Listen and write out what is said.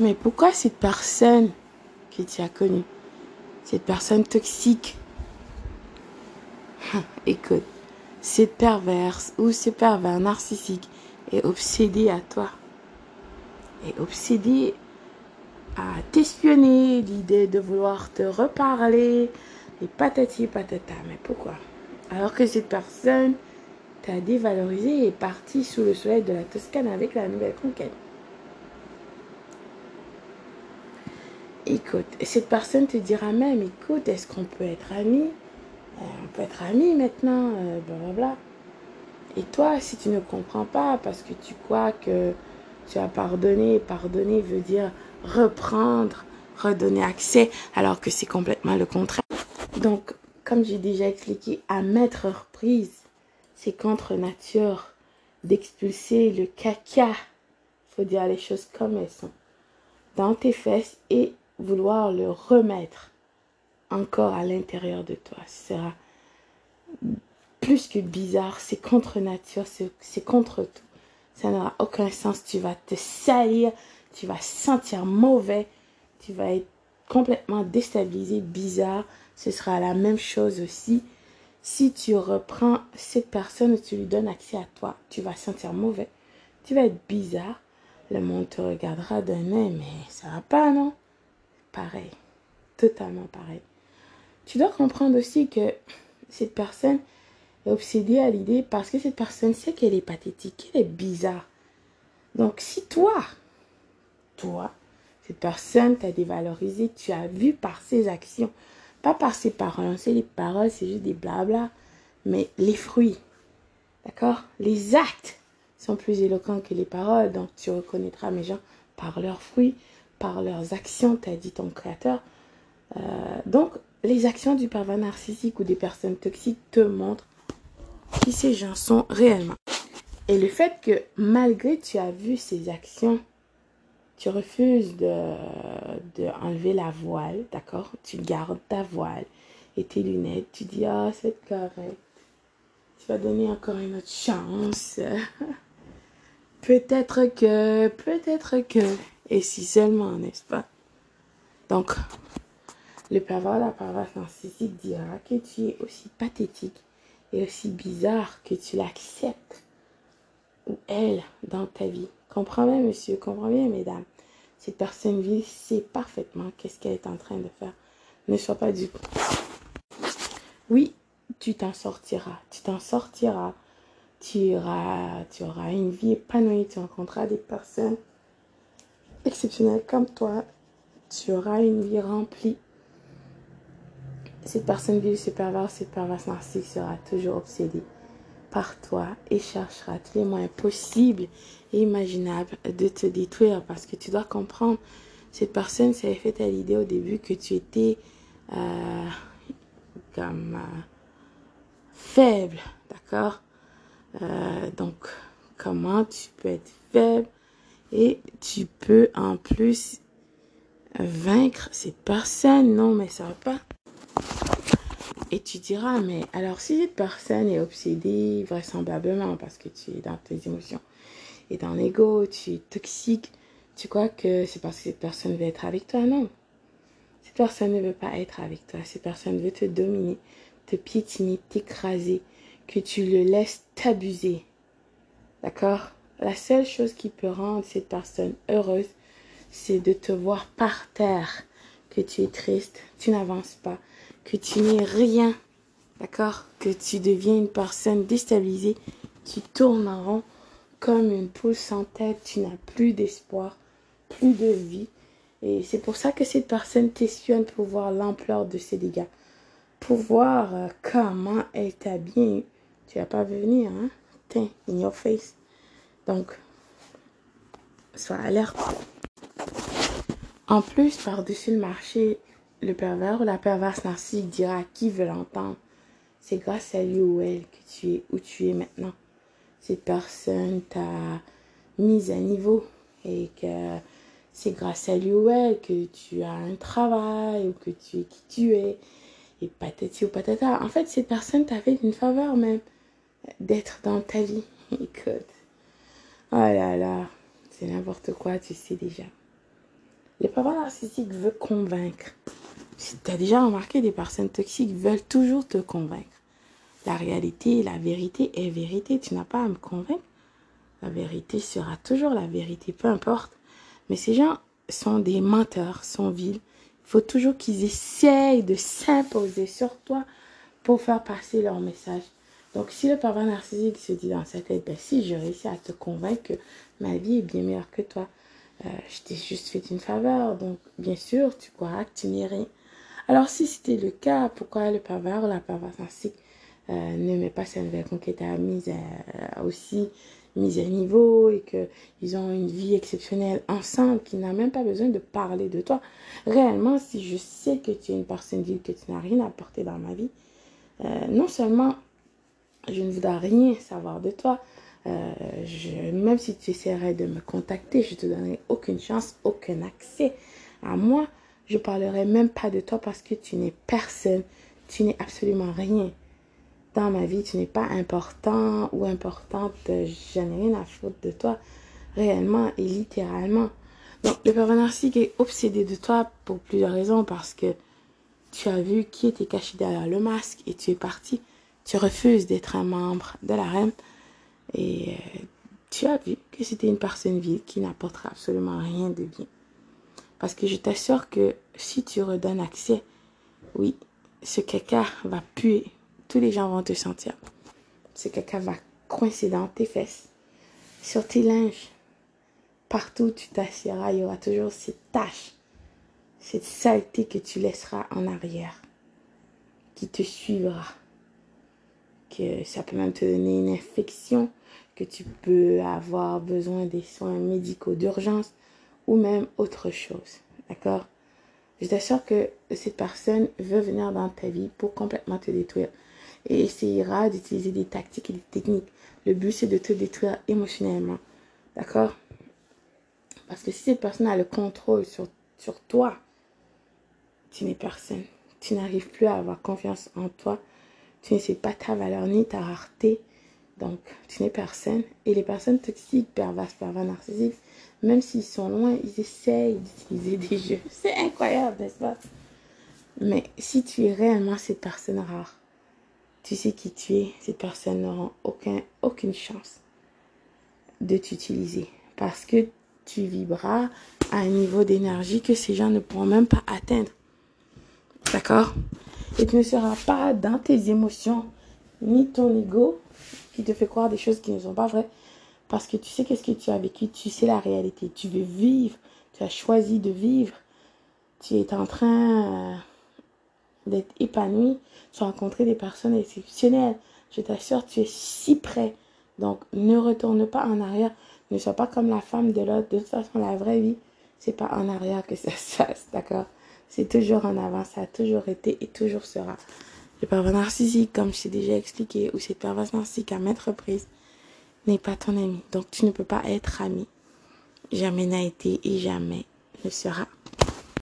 Mais pourquoi cette personne que tu as connue, cette personne toxique, écoute, cette perverse ou ce pervers narcissique est obsédé à toi, est obsédé à t'espionner, l'idée de vouloir te reparler, et patati patata. Mais pourquoi? Alors que cette personne t'a dévalorisé et est partie sous le soleil de la Toscane avec la nouvelle conquête. Écoute, cette personne te dira même, écoute, est-ce qu'on peut être amis? Euh, On peut être amis maintenant, euh, blablabla. Et toi, si tu ne comprends pas parce que tu crois que tu as pardonné, pardonner veut dire reprendre, redonner accès, alors que c'est complètement le contraire. Donc, comme j'ai déjà expliqué, à mettre reprise, c'est contre nature d'expulser le caca, faut dire les choses comme elles sont, dans tes fesses et vouloir le remettre encore à l'intérieur de toi. Ce sera plus que bizarre, c'est contre nature, c'est contre tout. Ça n'aura aucun sens, tu vas te salir, tu vas sentir mauvais, tu vas être complètement déstabilisé, bizarre. Ce sera la même chose aussi. Si tu reprends cette personne tu lui donnes accès à toi, tu vas sentir mauvais, tu vas être bizarre. Le monde te regardera d'un œil, mais ça va pas, non? Pareil, totalement pareil. Tu dois comprendre aussi que cette personne est obsédée à l'idée parce que cette personne sait qu'elle est pathétique, qu'elle est bizarre. Donc si toi, toi, cette personne t'a dévalorisé, tu as vu par ses actions, pas par ses paroles. On les paroles, c'est juste des blabla, mais les fruits, d'accord? Les actes sont plus éloquents que les paroles, donc tu reconnaîtras mes gens par leurs fruits, par leurs actions, t'as dit ton créateur. Euh, donc, les actions du pervers narcissique ou des personnes toxiques te montrent qui ces gens sont réellement. Et le fait que malgré tu as vu ces actions, tu refuses de, de enlever la voile, d'accord? Tu gardes ta voile et tes lunettes. Tu dis, ah, c'est correct. Tu vas donner encore une autre chance. peut-être que, peut-être que. Et si seulement, n'est-ce pas? Donc, le pervers, la perverse narcissique dira que tu es aussi pathétique et aussi bizarre que tu l'acceptes ou elle dans ta vie. Comprends bien, monsieur, comprends bien, mesdames. Cette personne vit, sait parfaitement qu'est-ce qu'elle est en train de faire. Ne sois pas du coup. Oui, tu t'en sortiras. Tu t'en sortiras. Tu auras, tu auras une vie épanouie. Tu rencontreras des personnes exceptionnelles comme toi. Tu auras une vie remplie. Cette personne vive, ce pervers, cette perverse narcissique sera toujours obsédée par toi et cherchera tous les moyens possibles et imaginables de te détruire parce que tu dois comprendre, cette personne s'est fait à l'idée au début que tu étais euh, comme euh, faible, d'accord? Euh, Donc, comment tu peux être faible? Et tu peux en plus vaincre cette personne Non, mais ça va pas. Et tu diras, mais alors si cette personne est obsédée, vraisemblablement, parce que tu es dans tes émotions et dans l'ego, tu es toxique, tu crois que c'est parce que cette personne veut être avec toi? Non. Cette personne ne veut pas être avec toi. Cette personne veut te dominer, te piétiner, t'écraser, que tu le laisses t'abuser. D'accord? La seule chose qui peut rendre cette personne heureuse, c'est de te voir par terre, que tu es triste, tu n'avances pas, que tu n'es rien, d'accord? Que tu deviens une personne déstabilisée, tu tournes en rond comme une poule sans tête, tu n'as plus d'espoir, plus de vie. Et c'est pour ça que cette personne t'espionne pour voir l'ampleur de ses dégâts, pour voir euh, comment elle t'a bien Tu vas pas venir, hein? Tiens, in your face. Donc, sois alerte. En plus, par-dessus le marché, le pervers ou la perverse narcissique dira à qui veut l'entendre. C'est grâce à lui ou elle que tu es où tu es maintenant. Cette personne t'a mise à niveau et que c'est grâce à lui ou elle que tu as un travail ou que tu es qui tu es et patati ou patata. En fait, cette personne t'a fait une faveur même d'être dans ta vie. Écoute, oh là là, c'est n'importe quoi, tu sais déjà. Le pervers narcissique veut convaincre. Si tu as déjà remarqué, des personnes toxiques veulent toujours te convaincre. La réalité, la vérité est vérité. Tu n'as pas à me convaincre. La vérité sera toujours la vérité, peu importe. Mais ces gens sont des menteurs, sont vils. Il faut toujours qu'ils essayent de s'imposer sur toi pour faire passer leur message. Donc, si le pervers narcissique se dit dans sa tête, ben, si je réussis à te convaincre que ma vie est bien meilleure que toi, euh, je t'ai juste fait une faveur. Donc, bien sûr, tu croiras que tu n'es rien. Alors, si c'était le cas, pourquoi le pervers ou la pervers narcissique euh, ne met pas sa nouvelle conquête à mise à, aussi mise à niveau et qu'ils ont une vie exceptionnelle ensemble, qui n'a même pas besoin de parler de toi? Réellement, si je sais que tu es une personne vile, que tu n'as rien à apporter dans ma vie, euh, non seulement je ne voudrais rien savoir de toi, euh, même si tu essaierais de me contacter, je te donnerai aucune chance, aucun accès à moi. Je parlerai même pas de toi parce que tu n'es personne, tu n'es absolument rien dans ma vie, tu n'es pas important ou importante, je n'ai rien à foutre de toi, réellement et littéralement. Donc, le pervers narcissique est obsédé de toi pour plusieurs raisons, parce que tu as vu qui était caché derrière le masque et tu es parti. Tu refuses d'être un membre de la reine et euh, tu as vu que c'était une personne vide qui n'apportera absolument rien de bien. Parce que je t'assure que si tu redonnes accès, oui, ce caca va puer tous les gens vont te sentir. Ce caca va coincer dans tes fesses, sur tes linges. Partout où tu t'assieras, il y aura toujours cette tache, cette saleté que tu laisseras en arrière, qui te suivra. Que ça peut même te donner une infection, que tu peux avoir besoin des soins médicaux d'urgence ou même autre chose. D'accord? Je t'assure que cette personne veut venir dans ta vie pour complètement te détruire et essayera d'utiliser des tactiques et des techniques. Le but, c'est de te détruire émotionnellement. D'accord? Parce que si cette personne a le contrôle sur, sur toi, tu n'es personne. Tu n'arrives plus à avoir confiance en toi. Tu ne sais pas ta valeur ni ta rareté. Donc, tu n'es personne. Et les personnes toxiques, perverses, pervers, narcissiques, même s'ils sont loin, ils essayent d'utiliser des jeux. C'est incroyable, n'est-ce pas? Mais si tu es réellement cette personne rare, tu sais qui tu es, cette personne n'aura aucun, aucune chance de t'utiliser parce que tu vibras à un niveau d'énergie que ces gens ne pourront même pas atteindre. D'accord? Et ne seras pas dans tes émotions ni ton ego qui te fait croire des choses qui ne sont pas vraies parce que tu sais qu'est-ce que tu as vécu, tu sais la réalité, tu veux vivre, tu as choisi de vivre, tu es en train euh, d'être épanoui, tu as rencontré des personnes exceptionnelles. Je t'assure, tu es si près. Donc, ne retourne pas en arrière. Ne sois pas comme la femme de l'autre. De toute façon, la vraie vie, c'est pas en arrière que ça se passe, d'accord? C'est toujours en avant. Ça a toujours été et toujours sera. Le pervers narcissique, comme je t'ai déjà expliqué, ou cette pervers narcissique à maintes reprises, n'est pas ton ami. Donc, tu ne peux pas être ami. Jamais n'a été et jamais ne sera.